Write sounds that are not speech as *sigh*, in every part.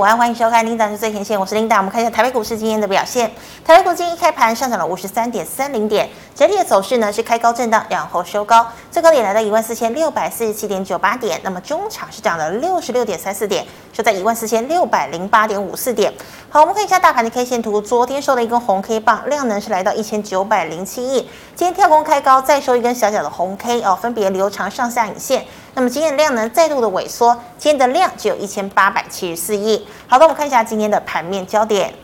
午安，欢迎收看《琳达的最前线》，我是琳达。我们看一下台北股市今天的表现。台北股今天一开盘上涨了五十三点三零点，整体的走势呢是开高震荡，然后收高，最高点来到一万四千六百四十七点九八点。那么中场是涨了六十六点三四点，收在一万四千六百零八点五四点。好，我们看一下大盘的 K 线图，昨天收了一根红 K 棒，量能是来到一千九百零七亿。今天跳空开高，再收一根小小的红 K 哦，分别留长上下影线。那么今天的量能再度的萎缩，今天的量只有一千八百七十四亿。好的，我们看一下今天的盘面焦点。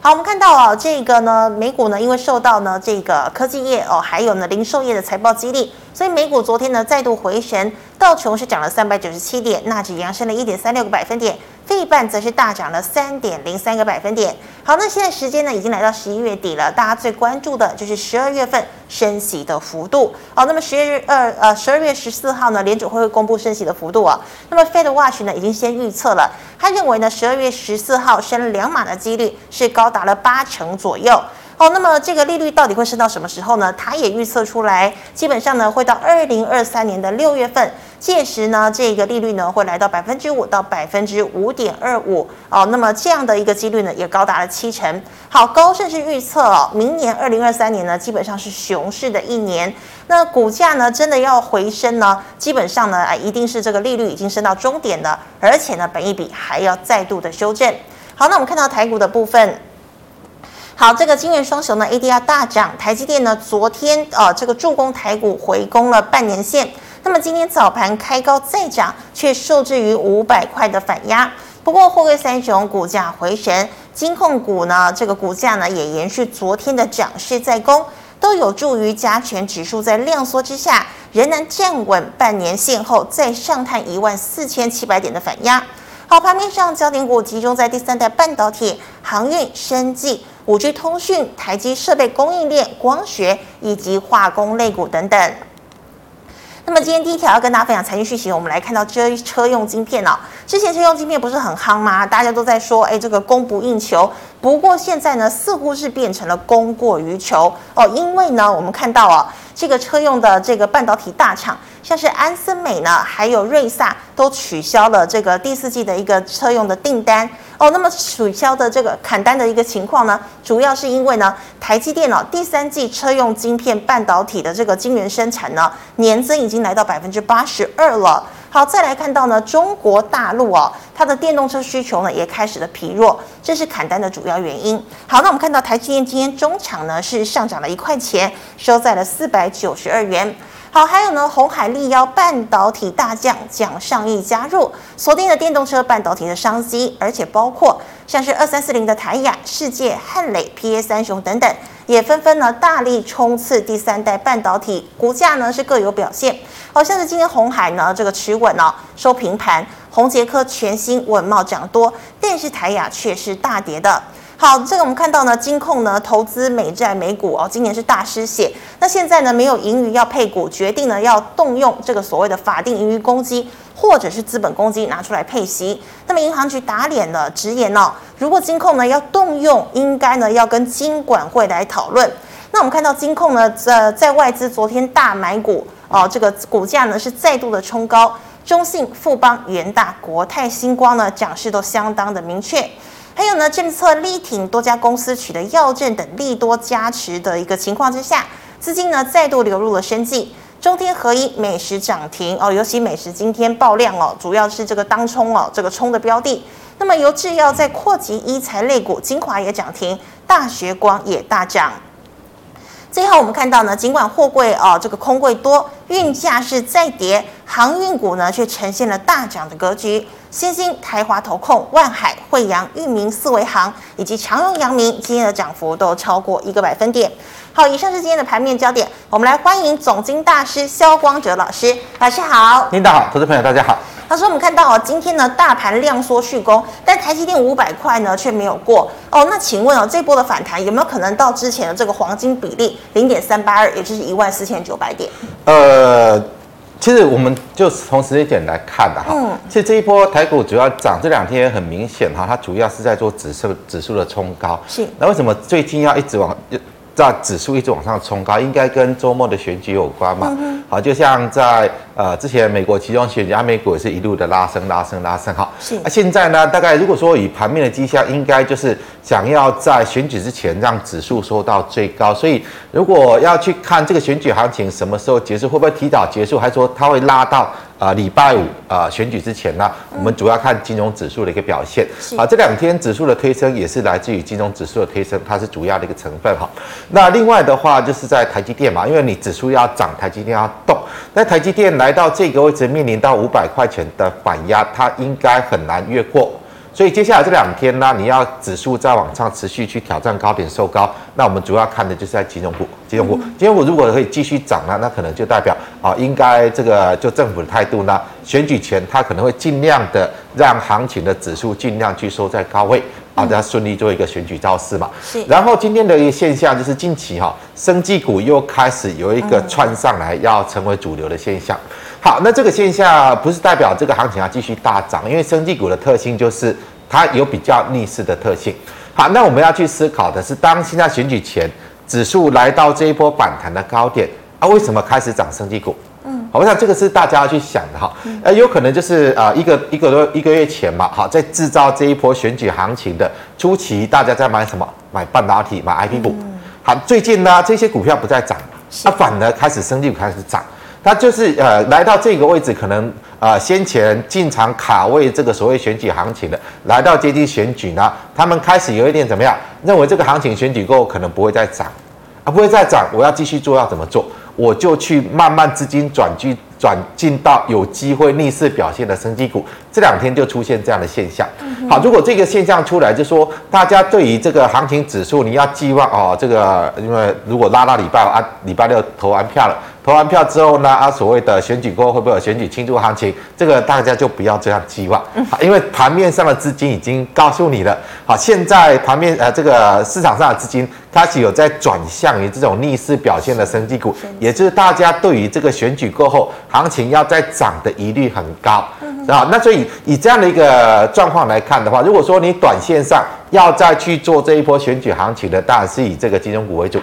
好，我们看到哦，这个呢，美股呢，因为受到呢这个科技业哦，还有呢零售业的财报激励，所以美股昨天呢再度回神，道琼是涨了三百九十七点，纳指扬升了一点三六个百分点。费半则是大涨了三点零三个百分点。好，那现在时间呢已经来到十一月底了，大家最关注的就是十二月份升息的幅度。好，那么十月二呃十二月十四号呢，联储会会公布升息的幅度啊。那么 Fed Watch 呢已经先预测了，他认为呢十二月十四号升两码的几率是高达了八成左右。好，那么这个利率到底会升到什么时候呢？他也预测出来，基本上呢会到二零二三年的六月份。届时呢，这个利率呢会来到百分之五到百分之五点二五哦。那么这样的一个几率呢，也高达了七成。好，高盛是预测哦，明年二零二三年呢，基本上是熊市的一年。那股价呢，真的要回升呢，基本上呢，啊，一定是这个利率已经升到终点了，而且呢，本益比还要再度的修正。好，那我们看到台股的部分。好，这个金元双雄呢，ADR 大涨，台积电呢，昨天呃，这个助攻台股回攻了半年线。那么今天早盘开高再涨，却受制于五百块的反压。不过货柜三雄股价回神，金控股呢，这个股价呢也延续昨天的涨势再攻，都有助于加权指数在量缩之下仍能站稳半年线后再上探一万四千七百点的反压。好，盘面上焦点股集中在第三代半导体、航运、生技、五 G 通讯、台积设备供应链、光学以及化工类股等等。那么今天第一条要跟大家分享财经讯息，我们来看到这车用晶片哦。之前车用晶片不是很夯吗？大家都在说，哎，这个供不应求。不过现在呢，似乎是变成了供过于求哦。因为呢，我们看到啊，这个车用的这个半导体大厂，像是安森美呢，还有瑞萨，都取消了这个第四季的一个车用的订单。哦，那么取消的这个砍单的一个情况呢，主要是因为呢，台积电脑第三季车用晶片半导体的这个晶圆生产呢，年增已经来到百分之八十二了。好，再来看到呢，中国大陆哦，它的电动车需求呢也开始了疲弱，这是砍单的主要原因。好，那我们看到台积电今天中场呢是上涨了一块钱，收在了四百九十二元。好，还有呢，红海力邀半导体大将蒋尚义加入，锁定了电动车半导体的商机，而且包括像是二三四零的台亚、世界、汉磊、PA 三雄等等，也纷纷呢大力冲刺第三代半导体，股价呢是各有表现。好像是今天红海呢这个持稳哦，收平盘，红捷科全新稳懋涨多，但是台亚却是大跌的。好，这个我们看到呢，金控呢投资美债美股哦，今年是大失血。那现在呢没有盈余要配股，决定呢要动用这个所谓的法定盈余公积或者是资本公积拿出来配息。那么银行局打脸了，直言哦，如果金控呢要动用，应该呢要跟金管会来讨论。那我们看到金控呢在在外资昨天大买股哦，这个股价呢是再度的冲高，中信、富邦、元大、国泰、星光呢涨势都相当的明确。还有呢，政策力挺多家公司取得药证等利多加持的一个情况之下，资金呢再度流入了生技，中天合一、美食涨停哦，尤其美食今天爆量哦，主要是这个当冲哦，这个冲的标的。那么由制药在扩及医材类股，精华也涨停，大学光也大涨。最后我们看到呢，尽管货柜啊这个空柜多，运价是再跌，航运股呢却呈现了大涨的格局。新兴、台华投控、万海、惠洋、裕民、四维航以及长荣、阳明今天的涨幅都超过一个百分点。好，以上是今天的盘面焦点，我们来欢迎总经大师萧光哲老师，老师好。领导好，投资朋友大家好。他说：“我们看到哦，今天呢大盘量缩续攻，但台积电五百块呢却没有过哦。那请问哦，这波的反弹有没有可能到之前的这个黄金比例零点三八二，也就是一万四千九百点？呃，其实我们就从时间点来看的哈。嗯，其实这一波台股主要涨这两天很明显哈，它主要是在做指数指数的冲高。是。那为什么最近要一直往？在指数一直往上冲高，应该跟周末的选举有关嘛？嗯、好，就像在呃之前美国其中选举，美股也是一路的拉升、拉升、拉升，好。是。啊，现在呢，大概如果说以盘面的迹象，应该就是想要在选举之前让指数收到最高。所以，如果要去看这个选举行情什么时候结束，会不会提早结束，还是说它会拉到？啊，礼拜五啊，选举之前呢，我们主要看金融指数的一个表现。啊，这两天指数的推升也是来自于金融指数的推升，它是主要的一个成分哈。那另外的话就是在台积电嘛，因为你指数要涨，台积电要动。那台积电来到这个位置，面临到五百块钱的反压，它应该很难越过。所以接下来这两天呢，你要指数再往上持续去挑战高点收高，那我们主要看的就是在金融股。金融股，金融股如果可以继续涨呢，那可能就代表啊，应该这个就政府的态度呢，选举前它可能会尽量的让行情的指数尽量去收在高位啊，大家顺利做一个选举造势嘛。是。然后今天的一个现象就是近期哈，生技股又开始有一个窜上来，要成为主流的现象。好，那这个现象不是代表这个行情要继续大涨，因为生技股的特性就是它有比较逆势的特性。好，那我们要去思考的是，当现在选举前指数来到这一波反弹的高点啊，为什么开始涨生技股？嗯，好，我想这个是大家要去想的哈。呃，有可能就是啊，一个一个多一个月前嘛，好，在制造这一波选举行情的初期，大家在买什么？买半导体，买 IP 股。好，最近呢，这些股票不再涨，它反而开始生技股开始涨。它就是呃来到这个位置，可能呃先前进场卡位这个所谓选举行情的，来到接近选举呢，他们开始有一点怎么样？认为这个行情选举过后可能不会再涨，啊不会再涨，我要继续做要怎么做？我就去慢慢资金转去转进到有机会逆势表现的生技股，这两天就出现这样的现象。好，如果这个现象出来，就说大家对于这个行情指数，你要寄望哦，这个因为如果拉到礼拜五啊，礼拜六投完票了。投完票之后呢，啊，所谓的选举过后会不会有选举庆祝行情？这个大家就不要这样期望，好，因为盘面上的资金已经告诉你了，好，现在盘面呃这个市场上的资金开始有在转向于这种逆势表现的生技股，也就是大家对于这个选举过后行情要再涨的疑虑很高，啊，那所以以这样的一个状况来看的话，如果说你短线上要再去做这一波选举行情的，当然是以这个金融股为主。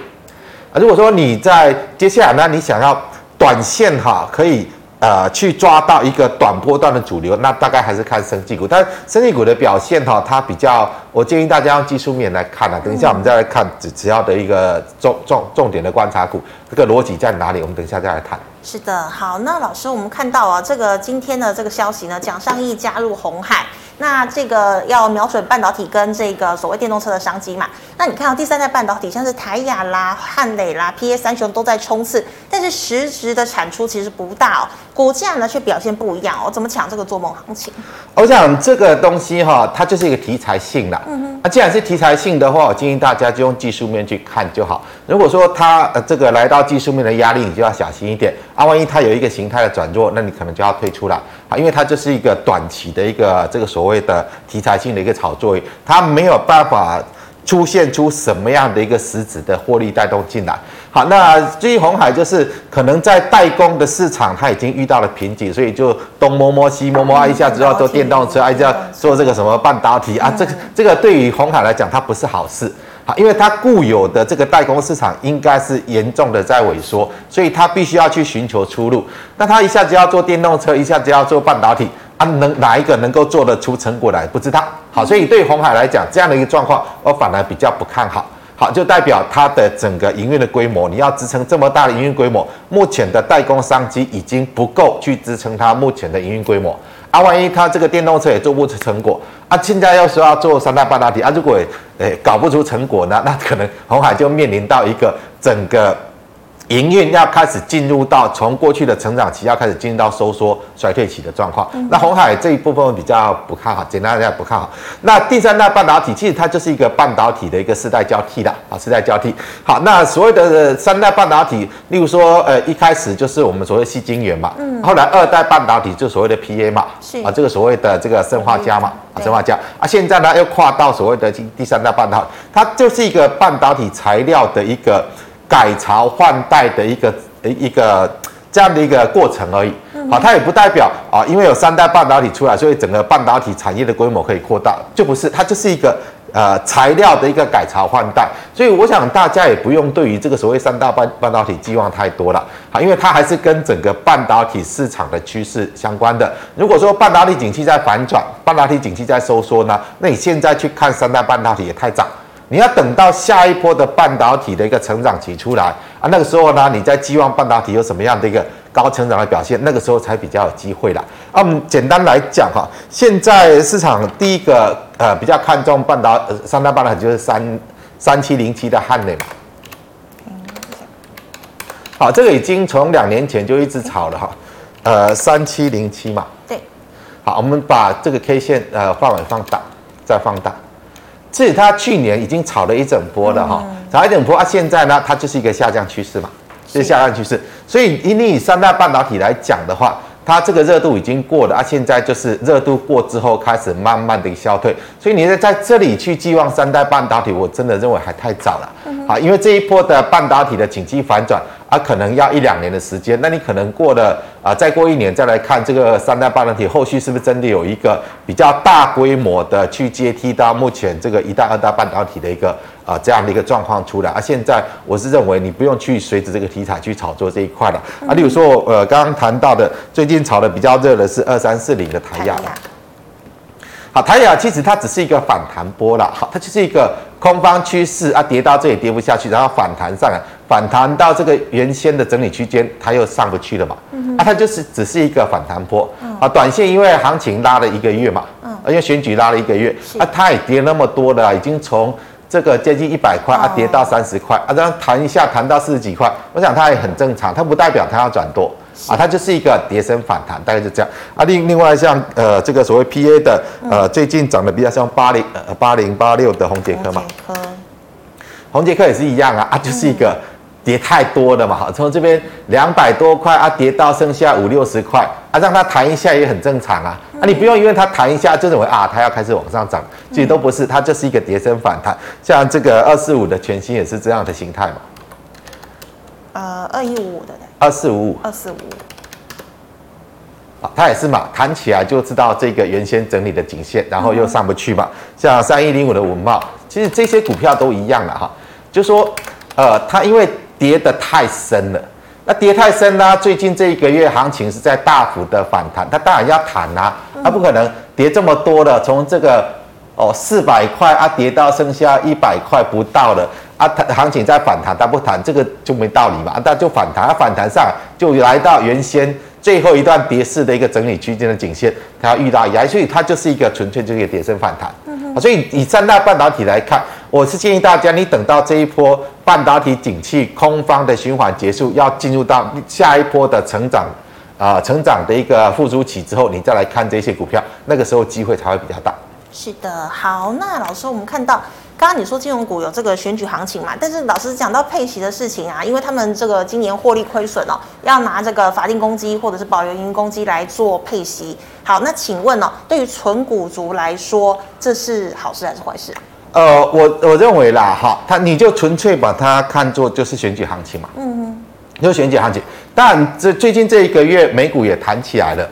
啊，如果说你在接下来呢，你想要短线哈，可以呃去抓到一个短波段的主流，那大概还是看生技股。但生技股的表现哈，它比较，我建议大家用技术面来看啊。等一下我们再来看只只要的一个重重重点的观察股，这个逻辑在哪里？我们等一下再来谈。是的，好，那老师，我们看到啊，这个今天的这个消息呢，蒋尚义加入红海。那这个要瞄准半导体跟这个所谓电动车的商机嘛？那你看到第三代半导体，像是台亚啦、汉磊啦、PA 三雄都在冲刺，但是实质的产出其实不大哦，股价呢却表现不一样哦。怎么抢这个做梦行情？我想这个东西哈，它就是一个题材性的。嗯哼。那既然是题材性的话，我建议大家就用技术面去看就好。如果说它呃这个来到技术面的压力，你就要小心一点啊。万一它有一个形态的转弱，那你可能就要退出了啊，因为它就是一个短期的一个这个。所谓的题材性的一个炒作，它没有办法出现出什么样的一个实质的获利带动进来。好，那至于红海，就是可能在代工的市场，它已经遇到了瓶颈，所以就东摸摸西摸摸啊，一下子要做电动车，啊，一下做这个什么半导体啊，这个这个对于红海来讲，它不是好事。好，因为它固有的这个代工市场应该是严重的在萎缩，所以它必须要去寻求出路。那它一下子要做电动车，一下子要做半导体。他能哪一个能够做得出成果来？不知道。好，所以对鸿海来讲，这样的一个状况，我反而比较不看好。好，就代表它的整个营运的规模，你要支撑这么大的营运规模，目前的代工商机已经不够去支撑它目前的营运规模。啊，万一它这个电动车也做不出成果，啊，现在要说要做三大半导体，啊，如果诶搞不出成果呢，那可能红海就面临到一个整个。营运要开始进入到从过去的成长期要开始进入到收缩衰退期的状况，那红海这一部分比较不看好，简单来讲不看好。那第三代半导体其实它就是一个半导体的一个世代交替的啊，世代交替。好，那所谓的三代半导体，例如说呃一开始就是我们所谓细晶圆嘛，嗯，后来二代半导体就所谓的 PA 嘛，是啊，这个所谓的这个生化镓嘛，啊砷化镓啊，现在呢又跨到所谓的第第三代半导体，它就是一个半导体材料的一个。改朝换代的一个一个这样的一个过程而已，好，它也不代表啊，因为有三代半导体出来，所以整个半导体产业的规模可以扩大，就不是，它就是一个呃材料的一个改朝换代，所以我想大家也不用对于这个所谓三大半半导体寄望太多了，好，因为它还是跟整个半导体市场的趋势相关的。如果说半导体景气在反转，半导体景气在收缩呢，那你现在去看三大半导体也太早。你要等到下一波的半导体的一个成长期出来啊，那个时候呢，你在寄望半导体有什么样的一个高成长的表现，那个时候才比较有机会啦。啊，我们简单来讲哈，现在市场第一个呃比较看重半导呃三大半导体就是三三七零七的汉磊嘛。好，这个已经从两年前就一直炒了哈，呃三七零七嘛。对。好，我们把这个 K 线呃范围放大，再放大。其实它去年已经炒了一整波了哈，炒一整波啊，现在呢，它就是一个下降趋势嘛，是下降趋势。所以以你以三大半导体来讲的话，它这个热度已经过了啊，现在就是热度过之后开始慢慢的消退。所以你在在这里去寄望三大半导体，我真的认为还太早了。好，因为这一波的半导体的景气反转。啊，可能要一两年的时间，那你可能过了啊，再过一年再来看这个三大半导体后续是不是真的有一个比较大规模的去接替到目前这个一大、二大半导体的一个啊这样的一个状况出来啊？现在我是认为你不用去随着这个题材去炒作这一块了啊。例如说，呃，刚刚谈到的最近炒的比较热的是二三四零的台亚。好，台亚其实它只是一个反弹波了，好，它就是一个空方趋势啊，跌到这里跌不下去，然后反弹上来，反弹到这个原先的整理区间，它又上不去了嘛，嗯、啊，它就是只是一个反弹波，嗯、啊，短线因为行情拉了一个月嘛，嗯，因为选举拉了一个月，啊，它也跌那么多了，已经从这个接近一百块啊跌到三十块啊，这样弹一下弹到四十几块，我想它也很正常，它不代表它要转多。啊，它就是一个跌升反弹，大概就这样。啊，另另外像呃这个所谓 PA 的呃最近涨得比较像八零呃八零八六的红杰科嘛，红杰科。也是一样啊，啊就是一个跌太多了嘛，从这边两百多块啊跌到剩下五六十块啊，让它弹一下也很正常啊。啊，你不用因为它弹一下就认为啊它要开始往上涨，其实都不是，它就是一个跌升反弹。像这个二四五的全新也是这样的形态嘛。呃，二一五五的。二四五五，二四五五，好，它也是嘛，弹起来就知道这个原先整理的颈线，然后又上不去嘛。像三一零五的文茂，其实这些股票都一样了哈，就说，呃，它因为跌得太深了，那跌太深呢，最近这一个月行情是在大幅的反弹，它当然要弹啊，它不可能跌这么多了，从这个哦四百块啊跌到剩下一百块不到了。啊，它行情在反弹，它不弹，这个就没道理嘛。啊，它就反弹，它反弹上就来到原先最后一段跌势的一个整理区间的颈线，它要遇到压，所以它就是一个纯粹就是一个跌升反弹。嗯哼。所以以三大半导体来看，我是建议大家，你等到这一波半导体景气空方的循环结束，要进入到下一波的成长啊、成长的一个复苏期之后，你再来看这些股票，那个时候机会才会比较大。是的，好，那老师，我们看到。刚刚你说金融股有这个选举行情嘛？但是老师讲到配息的事情啊，因为他们这个今年获利亏损哦，要拿这个法定公积或者是保留盈公积来做配息。好，那请问哦，对于纯股族来说，这是好事还是坏事？呃，我我认为啦，哈，他你就纯粹把它看作就是选举行情嘛，嗯哼，就选举行情。当然，这最近这一个月美股也弹起来了。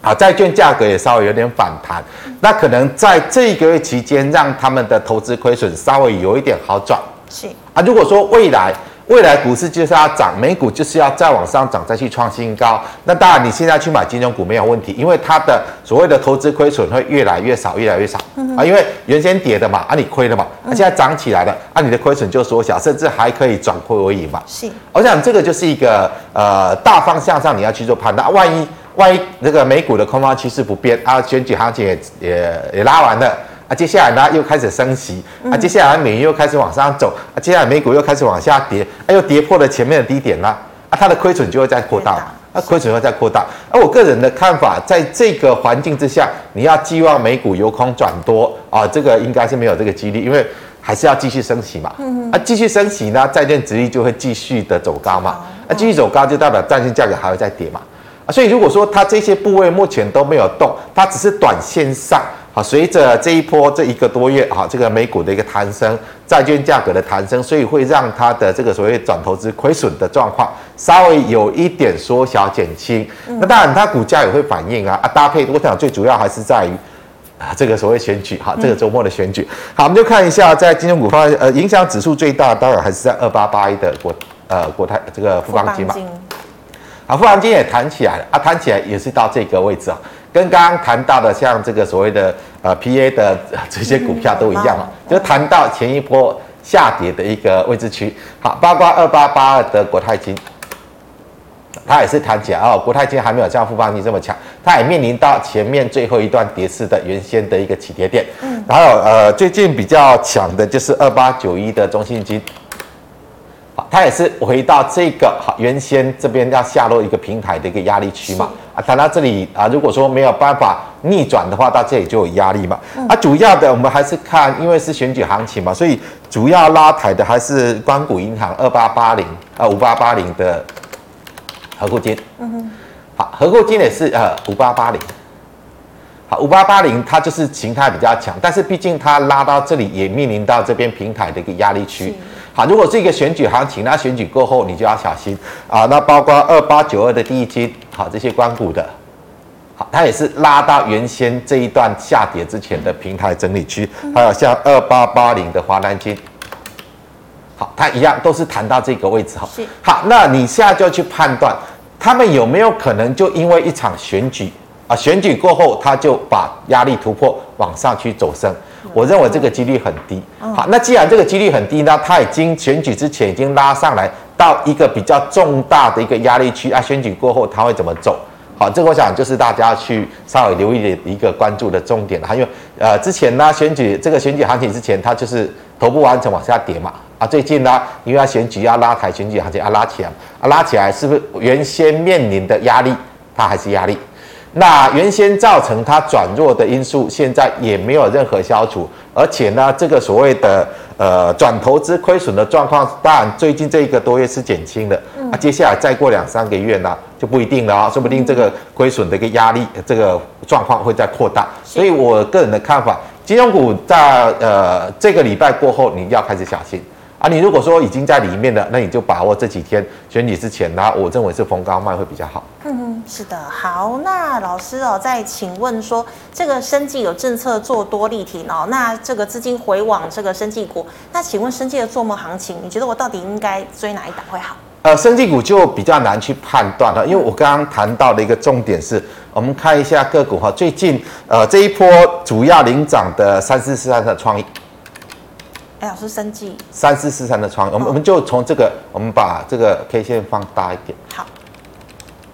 啊，债券价格也稍微有点反弹，那可能在这一个月期间，让他们的投资亏损稍微有一点好转。是啊，如果说未来未来股市就是要涨，美股就是要再往上涨，再去创新高，那当然你现在去买金融股没有问题，因为它的所谓的投资亏损会越来越少，越来越少。嗯、啊，因为原先跌的嘛，啊你亏了嘛，那、啊、现在涨起来了，啊你的亏损就缩小，甚至还可以转亏为盈嘛。是，我想这个就是一个呃大方向上你要去做判断，啊、万一。万一那个美股的空方趋势不变啊，选举行情也也也拉完了啊，接下来呢又开始升息啊，接下来美元又开始往上走啊，接下来美股又开始往下跌，啊又跌破了前面的低点了啊，它的亏损就会再扩大，啊亏损会再扩大。而我个人的看法，在这个环境之下，你要寄望美股由空转多啊，这个应该是没有这个几率，因为还是要继续升息嘛，啊继续升息呢，债券值利率就会继续的走高嘛，啊继续走高就代表债券价格还会再跌嘛。啊所以如果说它这些部位目前都没有动，它只是短线上，好，随着这一波这一个多月，啊，这个美股的一个弹升，债券价格的弹升，所以会让它的这个所谓转投资亏损的状况稍微有一点缩小减轻。那当然它股价也会反应啊，啊，搭配我想最主要还是在于啊，这个所谓选举，哈，这个周末的选举，好，我们就看一下在金融股方面，呃，影响指数最大，当然还是在二八八一的国，呃，国泰这个富邦金嘛，啊，富邦金也弹起来了，啊，弹起来也是到这个位置啊，跟刚刚谈到的像这个所谓的呃 PA 的这些股票都一样啊，就谈到前一波下跌的一个位置区，好，包括二八八二的国泰金。它也是弹起来哦，国泰金还没有像富邦金这么强，它也面临到前面最后一段跌势的原先的一个起跌点。嗯，还有呃，最近比较强的就是二八九一的中信金，好，它也是回到这个好原先这边要下落一个平台的一个压力区嘛。啊，谈到这里啊，如果说没有办法逆转的话，到这里就有压力嘛。啊，主要的我们还是看，因为是选举行情嘛，所以主要拉抬的还是光谷银行二八八零啊五八八零的。合库金，嗯哼，好，合库金也是呃五八八零，好，五八八零它就是形态比较强，但是毕竟它拉到这里也面临到这边平台的一个压力区，好，如果是一个选举行情，那选举过后你就要小心啊，那包括二八九二的第一金，好，这些关股的，好，它也是拉到原先这一段下跌之前的平台整理区，还有像二八八零的华南金。好，它一样都是弹到这个位置哈。好，那你现在就要去判断，他们有没有可能就因为一场选举啊，选举过后他就把压力突破往上去走升？我认为这个几率很低。好，那既然这个几率很低呢，它已经选举之前已经拉上来到一个比较重大的一个压力区啊，选举过后它会怎么走？好，这个我想就是大家去稍微留意的一个关注的重点了。因为呃，之前呢选举这个选举行情之前，它就是头部完成往下跌嘛。啊，最近呢，因为要选举要拉抬选举行情，要拉起来，啊，拉起来是不是原先面临的压力，它还是压力？那原先造成它转弱的因素，现在也没有任何消除，而且呢，这个所谓的呃转投资亏损的状况，当然最近这一个多月是减轻的，啊，接下来再过两三个月呢，就不一定了啊，说不定这个亏损的一个压力，这个状况会再扩大。所以我个人的看法，金融股在呃这个礼拜过后，你要开始小心。啊，你如果说已经在里面了，那你就把握这几天选举之前，那我认为是逢高卖会比较好。嗯嗯，是的，好，那老师哦，再请问说，这个生技有政策做多力挺哦，那这个资金回往这个生技股，那请问生技的做梦行情，你觉得我到底应该追哪一档会好？呃，生技股就比较难去判断了，因为我刚刚谈到的一个重点是，我们看一下个股哈，最近呃这一波主要领涨的三四四三的创意。哎，老师，生技三四四三的创意，我们我们就从这个，我们把这个 K 线放大一点。好，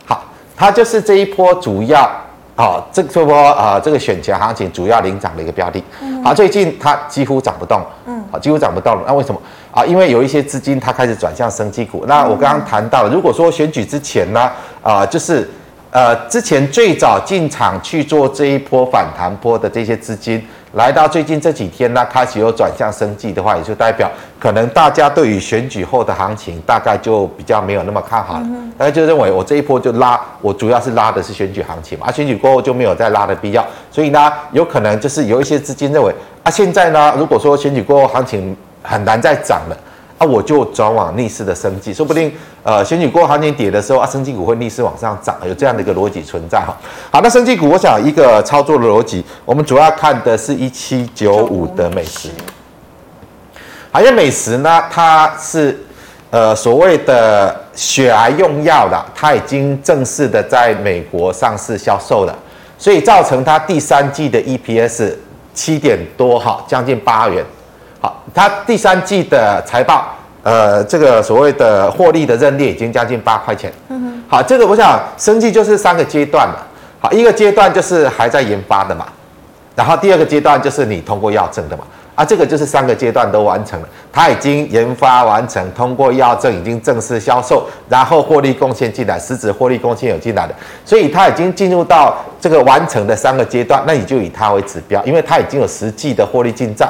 好，它就是这一波主要啊，这这波啊，这个选前行情主要领涨的一个标的。好，最近它几乎涨不动，嗯，好，几乎涨不动了。那为什么啊？因为有一些资金它开始转向生技股。那我刚刚谈到了，如果说选举之前呢，啊，就是呃，之前最早进场去做这一波反弹波的这些资金。来到最近这几天呢，开始有转向升绩的话，也就代表可能大家对于选举后的行情大概就比较没有那么看好了。大家就认为我这一波就拉，我主要是拉的是选举行情嘛，啊，选举过后就没有再拉的必要。所以呢，有可能就是有一些资金认为啊，现在呢，如果说选举过后行情很难再涨了。啊，我就转往逆势的生技，说不定呃选举过行情跌的时候啊，生技股会逆势往上涨，有这样的一个逻辑存在哈。好，那生技股，我想一个操作的逻辑，我们主要看的是一七九五的美食。好，因为美食呢，它是呃所谓的血癌用药的，它已经正式的在美国上市销售了，所以造成它第三季的 EPS 七点多哈，将近八元。好，它第三季的财报，呃，这个所谓的获利的认列已经将近八块钱。嗯哼。好，这个我想，生计就是三个阶段嘛。好，一个阶段就是还在研发的嘛，然后第二个阶段就是你通过药证的嘛。啊，这个就是三个阶段都完成了，它已经研发完成，通过药证已经正式销售，然后获利贡献进来，实质获利贡献有进来的，所以它已经进入到这个完成的三个阶段，那你就以它为指标，因为它已经有实际的获利进账。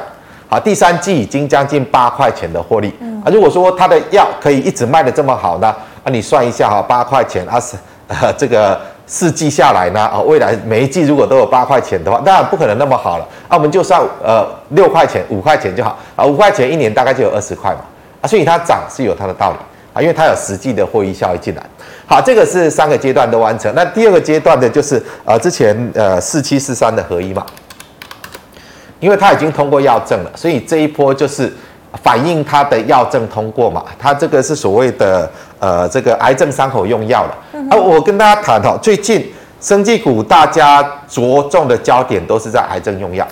啊，第三季已经将近八块钱的获利。啊，如果说它的药可以一直卖的这么好呢？啊，你算一下哈，八块钱啊，是呃 *laughs* 这个四季下来呢，啊，未来每一季如果都有八块钱的话，当然不可能那么好了。啊，我们就算呃六块钱、五块钱就好。啊，五块钱一年大概就有二十块嘛。啊，所以它涨是有它的道理啊，因为它有实际的获益效益进来。好，这个是三个阶段都完成。那第二个阶段的就是呃之前呃四七四三的合一嘛。因为它已经通过药证了，所以这一波就是反映它的药证通过嘛。它这个是所谓的呃这个癌症伤口用药了。啊，我跟大家谈哦，最近生技股大家着重的焦点都是在癌症用药。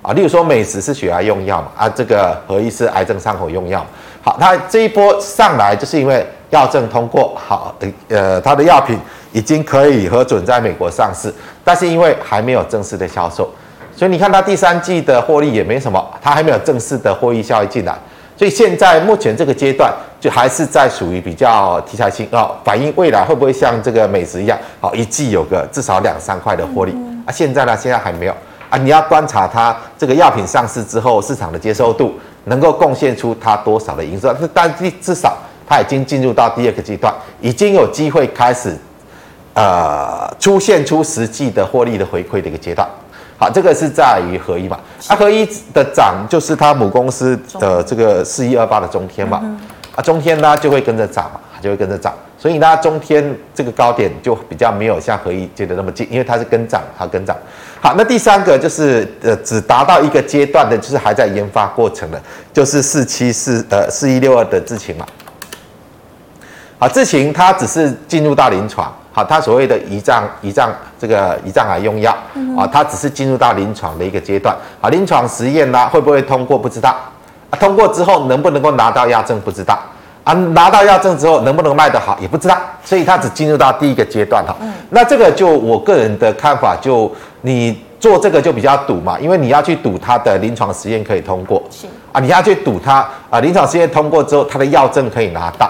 啊，例如说美食是血癌用药嘛，啊，这个合一是癌症伤口用药。好，它这一波上来就是因为药证通过，好，呃，它的药品已经可以核准在美国上市，但是因为还没有正式的销售。所以你看它第三季的获利也没什么，它还没有正式的获益效益进来，所以现在目前这个阶段就还是在属于比较题材性啊，反映未来会不会像这个美食一样，好一季有个至少两三块的获利啊？现在呢，现在还没有啊，你要观察它这个药品上市之后市场的接受度，能够贡献出它多少的营收，但至少它已经进入到第二个阶段，已经有机会开始呃出现出实际的获利的回馈的一个阶段。好，这个是在于合一嘛？啊，合一的涨就是它母公司的这个四一二八的中天嘛，啊，中天呢就会跟着涨嘛，就会跟着涨，所以呢，中天这个高点就比较没有像合一接的那么近，因为它是跟涨，它跟涨。好，那第三个就是呃，只达到一个阶段的，就是还在研发过程的，就是四七四呃四一六二的智勤嘛。好，智勤它只是进入到临床。啊，它所谓的胰脏胰脏这个胰脏癌用药啊，它只是进入到临床的一个阶段啊。临床实验呢，会不会通过不知道啊？通过之后能不能够拿到药证不知道啊？拿到药证之后能不能卖得好也不知道，所以它只进入到第一个阶段哈。那这个就我个人的看法，就你做这个就比较赌嘛，因为你要去赌它的临床实验可以通过，是啊，你要去赌它啊，临床实验通过之后，它的药证可以拿到。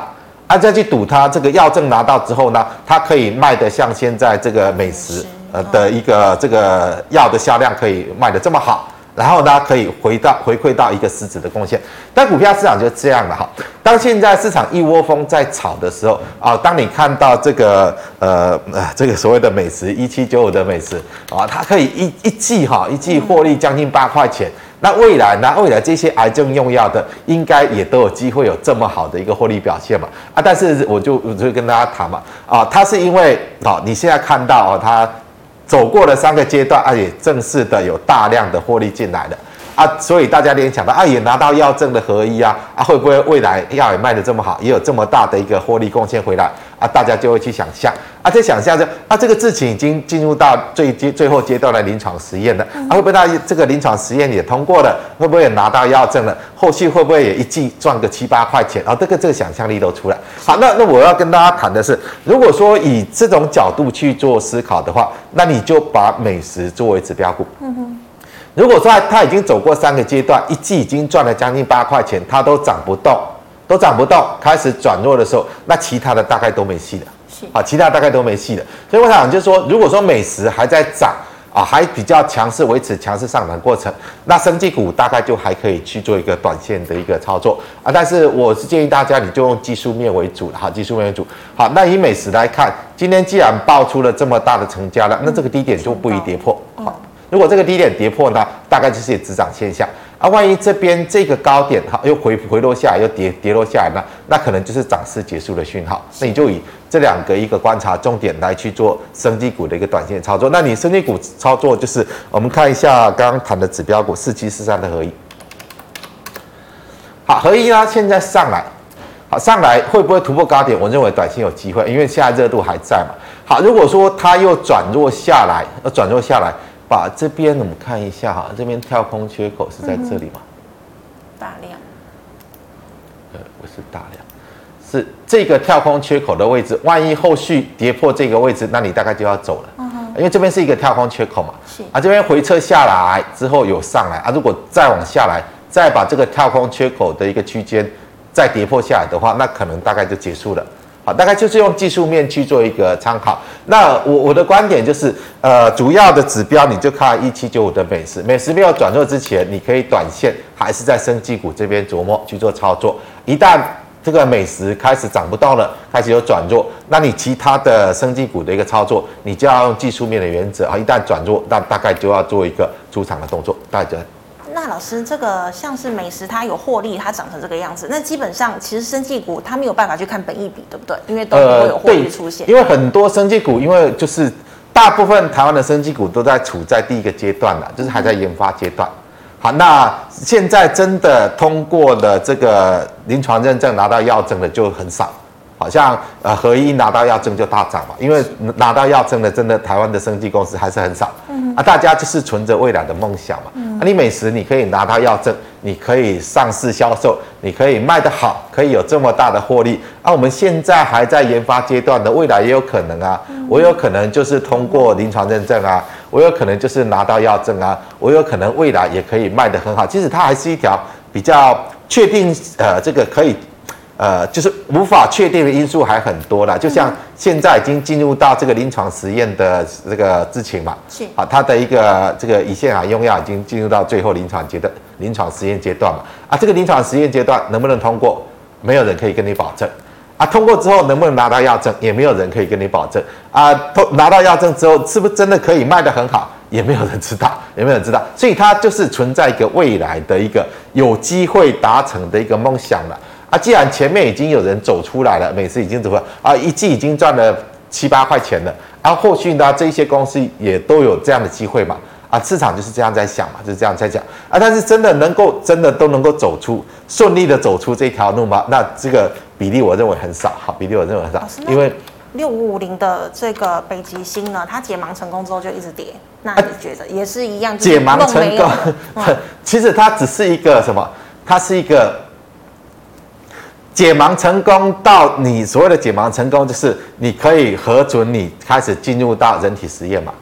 啊，再去赌它这个药证拿到之后呢，它可以卖的像现在这个美食呃的一个这个药的销量可以卖的这么好，然后呢可以回到回馈到一个实质的贡献。但股票市场就是这样的哈，当现在市场一窝蜂在炒的时候啊，当你看到这个呃呃这个所谓的美食一七九五的美食啊，它可以一一季哈一季获利将近八块钱。那未来呢？未来这些癌症用药的，应该也都有机会有这么好的一个获利表现嘛？啊，但是我就我就跟大家谈嘛，啊，它是因为啊，你现在看到啊，它走过了三个阶段，啊，也正式的有大量的获利进来了。啊，所以大家联想到啊，也拿到药证的合一啊，啊，会不会未来药也卖得这么好，也有这么大的一个获利贡献回来啊？大家就会去想象啊，这想象着啊，这个事情已经进入到最阶最后阶段的临床实验了，啊，会不会大家这个临床实验也通过了？会不会也拿到药证了？后续会不会也一季赚个七八块钱？啊，这个这个想象力都出来。好，那那我要跟大家谈的是，如果说以这种角度去做思考的话，那你就把美食作为指标股。嗯哼。如果说它已经走过三个阶段，一季已经赚了将近八块钱，它都涨不动，都涨不动，开始转弱的时候，那其他的大概都没戏了。是啊，其他大概都没戏了。所以我想就是说，如果说美食还在涨啊，还比较强势，维持强势上涨过程，那生技股大概就还可以去做一个短线的一个操作啊。但是我是建议大家，你就用技术面为主了，好，技术面为主。好，那以美食来看，今天既然爆出了这么大的成交了，那这个低点就不宜跌破。好。如果这个低点跌破呢，大概就是止涨现象啊。万一这边这个高点哈又回回落下来，又跌跌落下来呢，那可能就是涨势结束的讯号。那你就以这两个一个观察重点来去做升级股的一个短线操作。那你升级股操作就是我们看一下刚刚谈的指标股四七四三的合一。好，合一呢现在上来，好上来会不会突破高点？我认为短线有机会，因为现在热度还在嘛。好，如果说它又转弱下来，呃转弱下来。把这边我们看一下哈，这边跳空缺口是在这里吗？大量。呃，不是大量，是这个跳空缺口的位置。万一后续跌破这个位置，那你大概就要走了。嗯哼。因为这边是一个跳空缺口嘛。是。啊，这边回撤下来之后有上来啊，如果再往下来，再把这个跳空缺口的一个区间再跌破下来的话，那可能大概就结束了。大概就是用技术面去做一个参考。那我我的观点就是，呃，主要的指标你就看一七九五的美食，美食没有转弱之前，你可以短线还是在生技股这边琢磨去做操作。一旦这个美食开始涨不动了，开始有转弱，那你其他的生技股的一个操作，你就要用技术面的原则啊。一旦转弱，那大概就要做一个出场的动作，大家。那老师，这个像是美食，它有获利，它长成这个样子。那基本上，其实生技股它没有办法去看本益比，对不对？因为都不会有获利出现。因为很多生技股，因为就是大部分台湾的生技股都在处在第一个阶段了，就是还在研发阶段。好，那现在真的通过了这个临床认证拿到药证的就很少。好像呃，合一拿到药证就大涨嘛，因为拿到药证的真的台湾的生技公司还是很少，嗯。啊，大家就是存着未来的梦想嘛，嗯，啊，你美食你可以拿到药证，你可以上市销售，你可以卖得好，可以有这么大的获利，啊，我们现在还在研发阶段的，未来也有可能啊，我有可能就是通过临床认证啊，我有可能就是拿到药证啊，我有可能未来也可以卖得很好，其实它还是一条比较确定，呃，这个可以。呃，就是无法确定的因素还很多啦，就像现在已经进入到这个临床实验的这个知情嘛，是。啊，它的一个这个胰腺癌用药已经进入到最后临床阶段，临床实验阶段嘛，啊，这个临床实验阶段能不能通过，没有人可以跟你保证，啊，通过之后能不能拿到药证，也没有人可以跟你保证，啊，通拿到药证之后是不是真的可以卖得很好，也没有人知道，也没有人知道，所以它就是存在一个未来的一个有机会达成的一个梦想了。啊，既然前面已经有人走出来了，美食已经怎么啊，一季已经赚了七八块钱了，啊后后续呢，这些公司也都有这样的机会嘛，啊，市场就是这样在想嘛，就是这样在讲啊，但是真的能够真的都能够走出顺利的走出这条路吗？那这个比例我认为很少，好，比例我认为很少，因为六五五零的这个北极星呢，它解盲成功之后就一直跌，那你觉得也是一样？解盲成功，*laughs* 其实它只是一个什么？它是一个。解盲成功到你所谓的解盲成功，就是你可以核准你开始进入到人体实验嘛？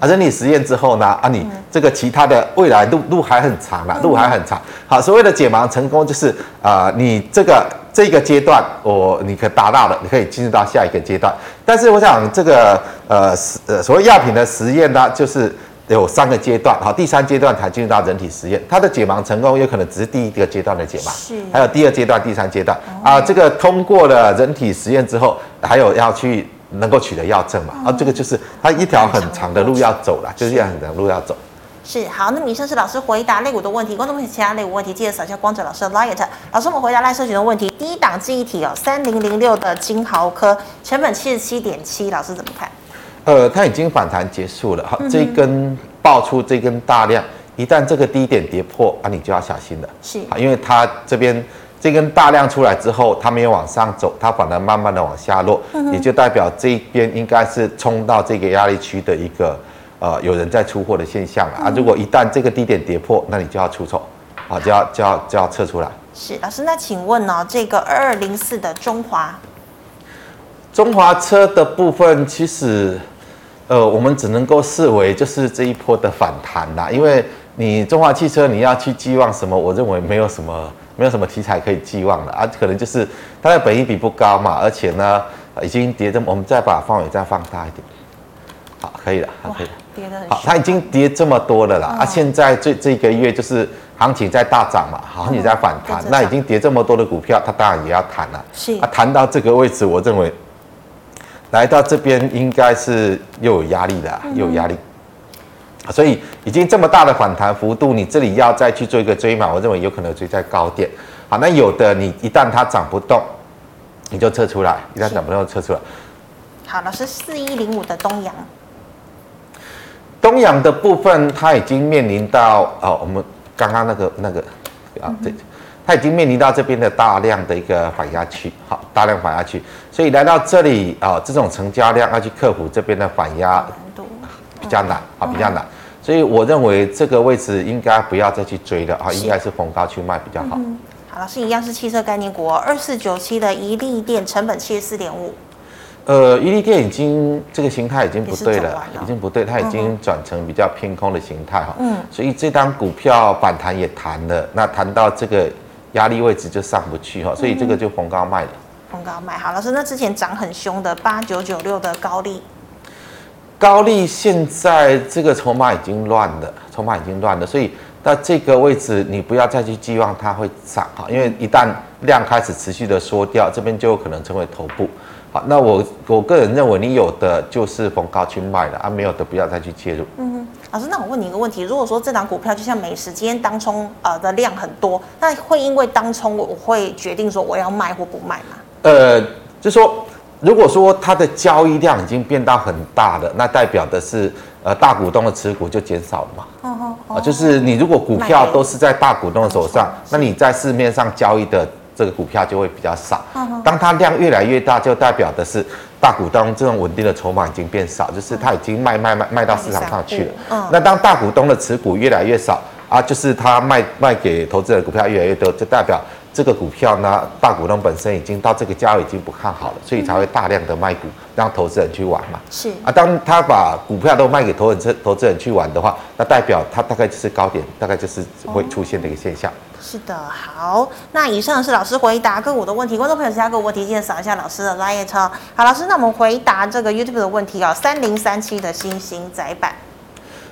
啊，人体实验之后呢？啊，你这个其他的未来路路还很长啊，路还很长。好，所谓的解盲成功就是啊，你这个这个阶段我你可达到了，你可以进入到下一个阶段。但是我想这个呃呃所谓药品的实验呢，就是。有三个阶段，好，第三阶段才进入到人体实验。它的解盲成功有可能只是第一个阶段的解盲，是，还有第二阶段、第三阶段啊。这个通过了人体实验之后，还有要去能够取得药证嘛？啊，这个就是它一条很长的路要走了，就是要很长的路要走。是，好，那么以上是老师回答类股的问题，观众朋友其他类股问题记得扫一下光哲老师的 Light。老师，我们回答赖社群的问题，第一档记忆体哦，三零零六的金豪科，成本七十七点七，老师怎么看？呃，它已经反弹结束了，好，这一根爆出这根大量，一旦这个低点跌破啊，你就要小心了，是啊，因为它这边这根大量出来之后，它没有往上走，它反而慢慢的往下落，也就代表这边应该是冲到这个压力区的一个呃有人在出货的现象了啊。如果一旦这个低点跌破，那你就要出手，啊，就要就要就要撤出来。是老师，那请问呢、哦，这个二二零四的中华，中华车的部分其实。呃，我们只能够视为就是这一波的反弹啦，因为你中华汽车你要去寄望什么？我认为没有什么，没有什么题材可以寄望的啊，可能就是它的本益比不高嘛，而且呢已经跌这么，我们再把范围再放大一点，好，可以了，好，可以了，跌得很好，它已经跌这么多了啦，啊，现在这这个月就是行情在大涨嘛，行情在反弹，那已经跌这么多的股票，它当然也要弹了，是。啊，弹到这个位置，我认为。来到这边应该是又有压力的，又有压力，所以已经这么大的反弹幅度，你这里要再去做一个追码，我认为有可能追在高点。好，那有的你一旦它涨不动，你就撤出来，一旦涨不动就撤出来。好，老师，四一零五的东阳，东阳的部分它已经面临到哦，我们刚刚那个那个啊，对。它已经面临到这边的大量的一个反压区，好，大量反压区，所以来到这里啊，这种成交量要去克服这边的反压，比较难啊，比较难，所以我认为这个位置应该不要再去追了啊，应该是逢高去卖比较好。好，老师一样是汽车概念股，二四九七的一利电成本七十四点五。呃，伊利电已经这个形态已经不对了，了已经不对，它已经转成比较偏空的形态哈。嗯，所以这张股票反弹也弹了，那弹到这个。压力位置就上不去哈，所以这个就逢高卖了。逢高卖，好，老师，那之前涨很凶的八九九六的高利，高利现在这个筹码已经乱了，筹码已经乱了，所以到这个位置你不要再去寄望它会涨哈，因为一旦量开始持续的缩掉，这边就有可能成为头部。好，那我我个人认为你有的就是逢高去卖了啊，没有的不要再去介入。嗯。老师，那我问你一个问题：如果说这档股票就像美食，今天当冲呃的量很多，那会因为当冲我会决定说我要卖或不卖吗？呃，就说如果说它的交易量已经变到很大了，那代表的是呃大股东的持股就减少了嘛。哦哦哦。啊，就是你如果股票都是在大股东的手上，那你在市面上交易的这个股票就会比较少。当它量越来越大，就代表的是大股东这种稳定的筹码已经变少，就是他已经卖卖卖卖到市场上去了。嗯。那当大股东的持股越来越少啊，就是他卖卖给投资人股票越来越多，就代表。这个股票呢，大股东本身已经到这个价位已经不看好了，所以才会大量的卖股，让投资人去玩嘛。是啊，当他把股票都卖给投资投资人去玩的话，那代表他大概就是高点，大概就是会出现的一个现象。哦、是的，好，那以上是老师回答个股的问题，观众朋友其他个股问题，记得扫一下老师的 LINE。好，老师，那我们回答这个 YouTube 的问题啊，三零三七的星星窄板。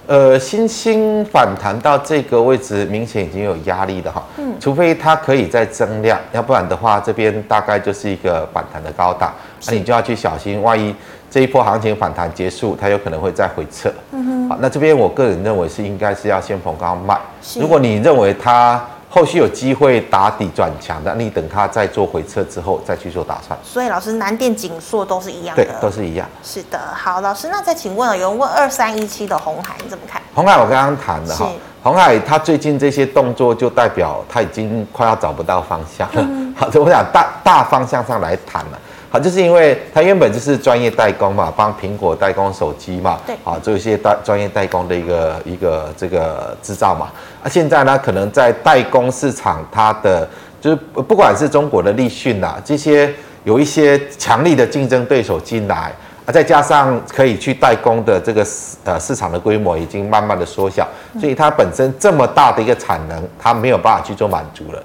呃，新兴反弹到这个位置，明显已经有压力的哈。嗯，除非它可以再增量，要不然的话，这边大概就是一个反弹的高档，那你就要去小心，万一这一波行情反弹结束，它有可能会再回撤。嗯哼，好，那这边我个人认为是应该是要先逢高卖。如果你认为它。后续有机会打底转强的，你等它再做回撤之后再去做打算。所以老师，南电、景硕都是一样的，对，都是一样。是的，好，老师，那再请问了，有人问二三一七的红海，你怎么看？红海我刚刚谈的哈，红海它最近这些动作就代表它已经快要找不到方向了。嗯、*laughs* 好，我想大大方向上来谈了。好，就是因为它原本就是专业代工嘛，帮苹果代工手机嘛，对，好，做一些代专业代工的一个一个这个制造嘛。啊，现在呢，可能在代工市场，它的就是不管是中国的立讯呐，这些有一些强力的竞争对手进来啊，再加上可以去代工的这个呃市场的规模已经慢慢的缩小，所以它本身这么大的一个产能，它没有办法去做满足了。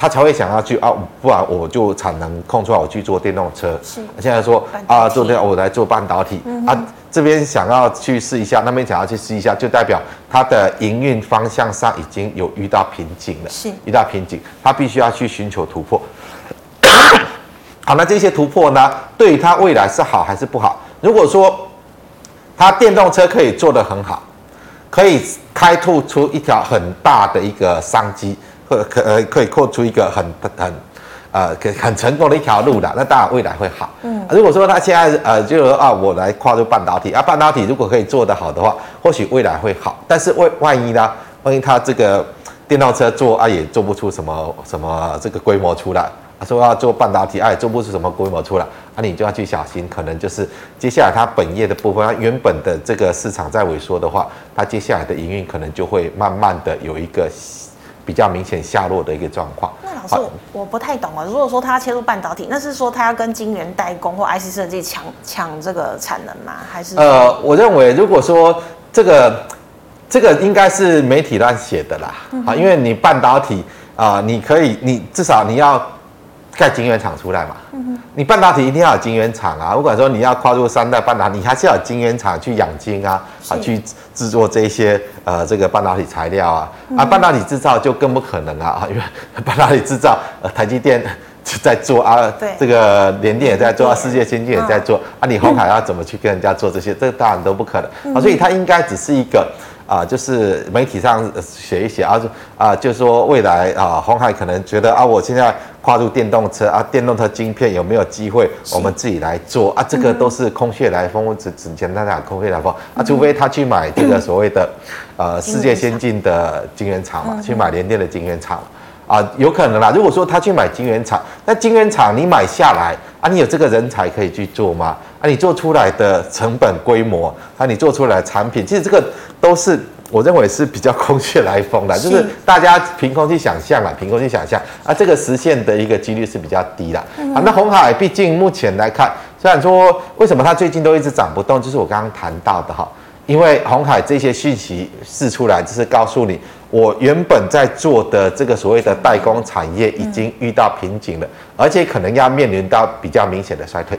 他才会想要去啊，不然我就产能空出来，我去做电动车。是，现在说啊，做电我来做半导体、嗯、啊，这边想要去试一下，那边想要去试一下，就代表它的营运方向上已经有遇到瓶颈了。是，遇到瓶颈，它必须要去寻求突破。*coughs* 好，那这些突破呢，对于他未来是好还是不好？如果说它电动车可以做得很好，可以开拓出一条很大的一个商机。可可呃可以扩出一个很很呃可很成功的一条路的，那当然未来会好。嗯，如果说他现在呃就是说啊，我来跨入半导体啊，半导体如果可以做得好的话，或许未来会好。但是万万一呢？万一他这个电动车做啊也做不出什么什么这个规模出来，说要做半导体啊也做不出什么规模出来，啊你就要去小心，可能就是接下来它本业的部分，它原本的这个市场在萎缩的话，它接下来的营运可能就会慢慢的有一个。比较明显下落的一个状况。那老师，我我不太懂啊。如果说他要切入半导体，那是说他要跟晶圆代工或 IC 设计抢抢这个产能吗？还是？呃，我认为如果说这个这个应该是媒体乱写的啦。啊、嗯，因为你半导体啊、呃，你可以，你至少你要盖晶圆厂出来嘛。嗯哼。你半导体一定要有晶圆厂啊。不管说你要跨入三代半导体，你还是要有晶圆厂去养晶啊，啊去。制作这些呃这个半导体材料啊，啊半导体制造就更不可能啊，*laughs* 因为半导体制造呃台积电 *laughs* 在做啊，对这个联电也在做啊，世界先进也在做啊，你鸿海要怎么去跟人家做这些？这个当然都不可能啊，所以它应该只是一个。啊，就是媒体上写一写啊，啊，就是说未来啊，鸿海可能觉得啊，我现在跨入电动车啊，电动车晶片有没有机会，我们自己来做啊？这个都是空穴来风，我只只简单讲空穴来风啊，除非他去买这个所谓的呃世界先进的晶圆厂嘛，去买联电的晶圆厂啊，有可能啦。如果说他去买晶圆厂，那晶圆厂你买下来啊，你有这个人才可以去做吗？啊，你做出来的成本规模，啊，你做出来的产品，其实这个都是我认为是比较空穴来风的，是就是大家凭空去想象啦，凭空去想象啊，这个实现的一个几率是比较低的。啊，那红海毕竟目前来看，虽然说为什么它最近都一直涨不动，就是我刚刚谈到的哈，因为红海这些讯息释出来，就是告诉你，我原本在做的这个所谓的代工产业已经遇到瓶颈了，而且可能要面临到比较明显的衰退。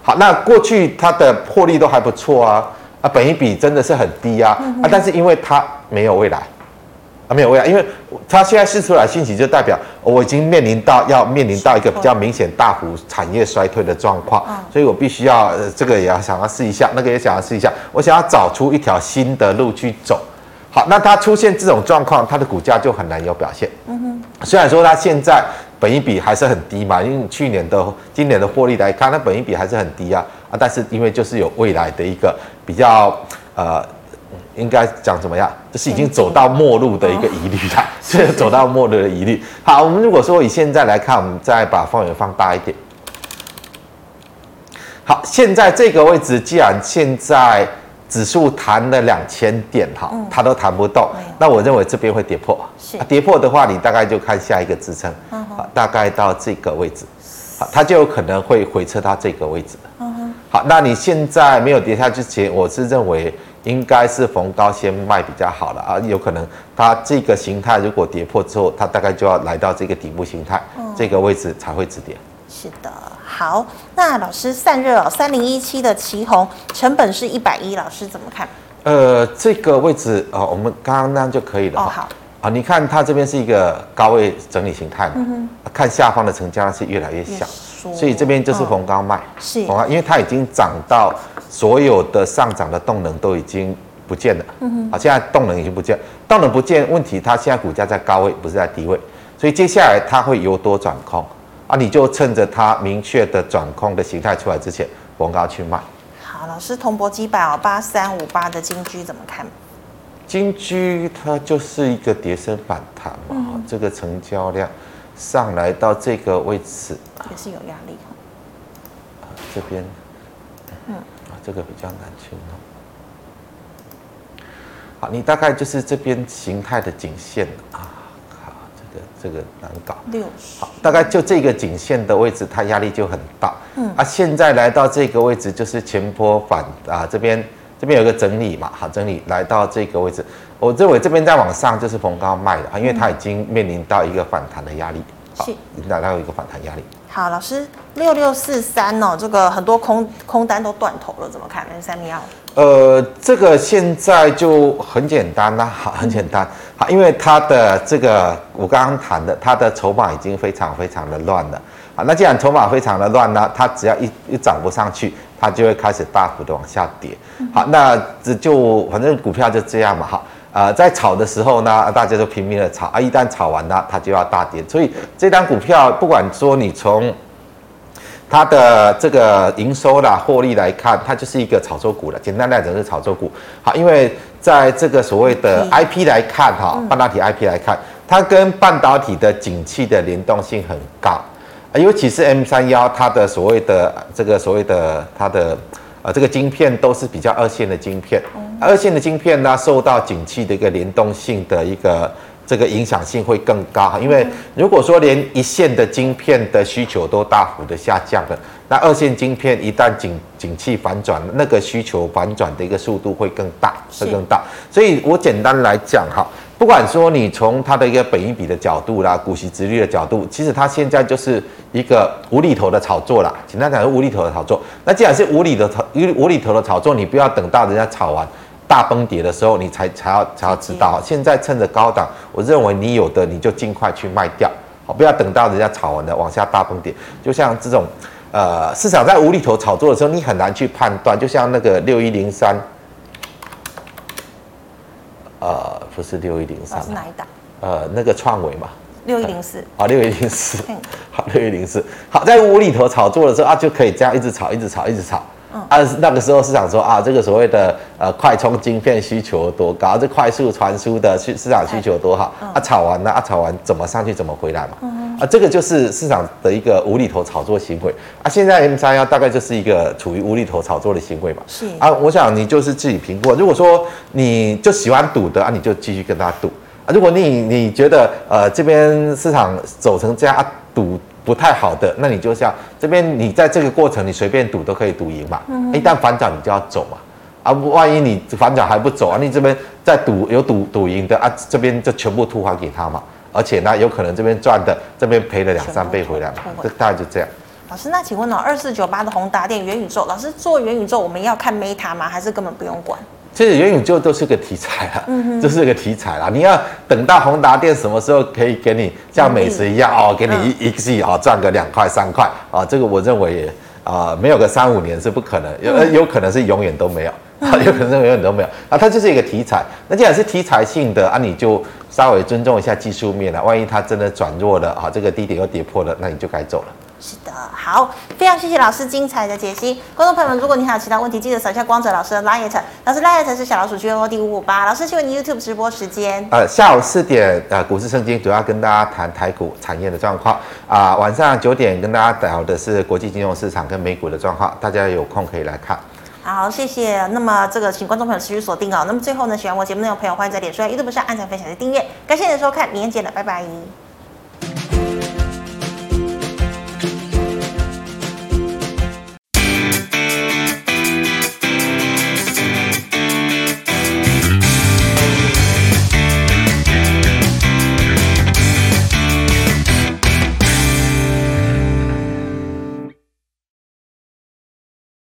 好，那过去它的获利都还不错啊，啊，本益比真的是很低啊，啊，但是因为它没有未来，啊，没有未来，因为它现在试出来信息就代表我已经面临到要面临到一个比较明显大幅产业衰退的状况，嗯、所以我必须要、呃、这个也要想要试一下，那个也想要试一下，我想要找出一条新的路去走。好，那它出现这种状况，它的股价就很难有表现。嗯哼，虽然说它现在本益比还是很低嘛，因为去年的、今年的获利来看，它本益比还是很低啊啊！但是因为就是有未来的一个比较呃，应该讲怎么样，就是已经走到末路的一个疑虑了，*laughs* 是、哦、走到末路的疑虑。好，我们如果说以现在来看，我们再把范围放大一点。好，现在这个位置，既然现在指数弹了两千点，哈，它都弹不动，那我认为这边会跌破。是，跌破的话，你大概就看下一个支撑，好，大概到这个位置，好，它就有可能会回撤到这个位置。嗯，好，那你现在没有跌下之前，我是认为应该是逢高先卖比较好了啊，有可能它这个形态如果跌破之后，它大概就要来到这个底部形态，这个位置才会止跌。是的。好，那老师散热哦，三零一七的旗红成本是一百一，老师怎么看？呃，这个位置哦，我们刚刚那样就可以了。哦，好啊，你看它这边是一个高位整理形态嘛，嗯、看下方的成交量是越来越小，所以这边就是逢高卖，哦、是，因为它已经涨到所有的上涨的动能都已经不见了，嗯哼，啊，现在动能已经不见，动能不见，问题它现在股价在高位，不是在低位，所以接下来它会由多转空。啊，你就趁着它明确的转空的形态出来之前，逢高去卖。好，老师，铜箔基板哦，八三五八的金居怎么看？金居它就是一个跌升反弹嘛，嗯、这个成交量上来到这个位置也是有压力哦。啊，这边，嗯，啊，这个比较难去弄。好，你大概就是这边形态的颈线啊。这个难搞，六十。好，大概就这个颈线的位置，它压力就很大。嗯，啊，现在来到这个位置就是前坡反啊，这边这边有个整理嘛，好，整理来到这个位置，我认为这边再往上就是逢高卖的啊，因为它已经面临到一个反弹的压力，是，已经达到一个反弹压力。好，老师，六六四三哦，这个很多空空单都断头了，怎么看？三米二。呃，这个现在就很简单啦，好，*laughs* 很简单，好，因为它的这个我刚刚谈的，它的筹码已经非常非常的乱了，好，那既然筹码非常的乱呢，它只要一一涨不上去，它就会开始大幅的往下跌，好，那这就反正股票就这样嘛，哈，呃，在炒的时候呢，大家都拼命的炒，啊，一旦炒完了，它就要大跌，所以这张股票不管说你从它的这个营收啦、获利来看，它就是一个炒作股了。简单来讲是炒作股。好，因为在这个所谓的 IP 来看，哈，半导体 IP 来看，它跟半导体的景气的联动性很高，尤其是 M 三幺，它的所谓的这个所谓的它的呃这个晶片都是比较二线的晶片，二线的晶片呢，受到景气的一个联动性的一个。这个影响性会更高，因为如果说连一线的晶片的需求都大幅的下降了，那二线晶片一旦景景气反转，那个需求反转的一个速度会更大，会更大。所以我简单来讲哈，不管说你从它的一个本益比的角度啦，股息殖率的角度，其实它现在就是一个无厘头的炒作啦。简单讲是无厘头的炒作。那既然是无厘的炒，无厘头的炒作，你不要等到人家炒完。大崩跌的时候，你才才要才要知道。现在趁着高档，我认为你有的你就尽快去卖掉，好，不要等到人家炒完了往下大崩跌。就像这种，呃，市场在无厘头炒作的时候，你很难去判断。就像那个六一零三，呃，不是六一零三，是哪一档？呃，那个创维嘛，六一零四。好，六一零四，好，六一零四。好，在无厘头炒作的时候啊，就可以这样一直炒，一直炒，一直炒。啊，那个时候市场说啊，这个所谓的呃快充晶片需求多高，这快速传输的需市场需求多好，啊炒完了，啊炒完怎么上去怎么回来嘛，啊这个就是市场的一个无厘头炒作行为，啊现在 M 三幺大概就是一个处于无厘头炒作的行为嘛，是。啊，我想你就是自己评估，如果说你就喜欢赌的啊，你就继续跟他赌。啊，如果你你觉得呃这边市场走成这样啊赌。不太好的，那你就像这边，你在这个过程，你随便赌都可以赌赢嘛。嗯、一旦反转，你就要走嘛。啊，万一你反转还不走啊，你这边再赌有赌赌赢的啊，这边就全部吐还给他嘛。而且呢，有可能这边赚的，这边赔了两三倍回来嘛。这大概就这样。老师，那请问呢、哦，二四九八的宏达电元宇宙，老师做元宇宙，我们要看 Meta 吗？还是根本不用管？其实元宇宙都是个题材啊，这是个题材啦。你要等到宏达电什么时候可以给你像美食一样哦，给你一一个亿哦，赚个两块三块啊？这个我认为也啊，没有个三五年是不可能，有有可能是永远都没有。啊，有可能永远都没有啊。它就是一个题材，那既然是题材性的啊，你就稍微尊重一下技术面了。万一它真的转弱了啊，这个低点又跌破了，那你就该走了。是的，好，非常谢谢老师精彩的解析。观众朋友们，如果你还有其他问题，记得扫一下光泽老师的 LINE，老师 LINE 是小老鼠 G O D 五五八。老师，请问你 YouTube 直播时间？呃，下午四点，呃，股市圣经主要跟大家谈台股产业的状况啊，晚上九点跟大家聊的是国际金融市场跟美股的状况，大家有空可以来看。好，谢谢。那么这个，请观众朋友持续锁定哦。那么最后呢，喜欢我节目内容的朋友，欢迎在脸书、YouTube 上按赞、分享、及订阅。感谢你的收看，明天见了，拜拜。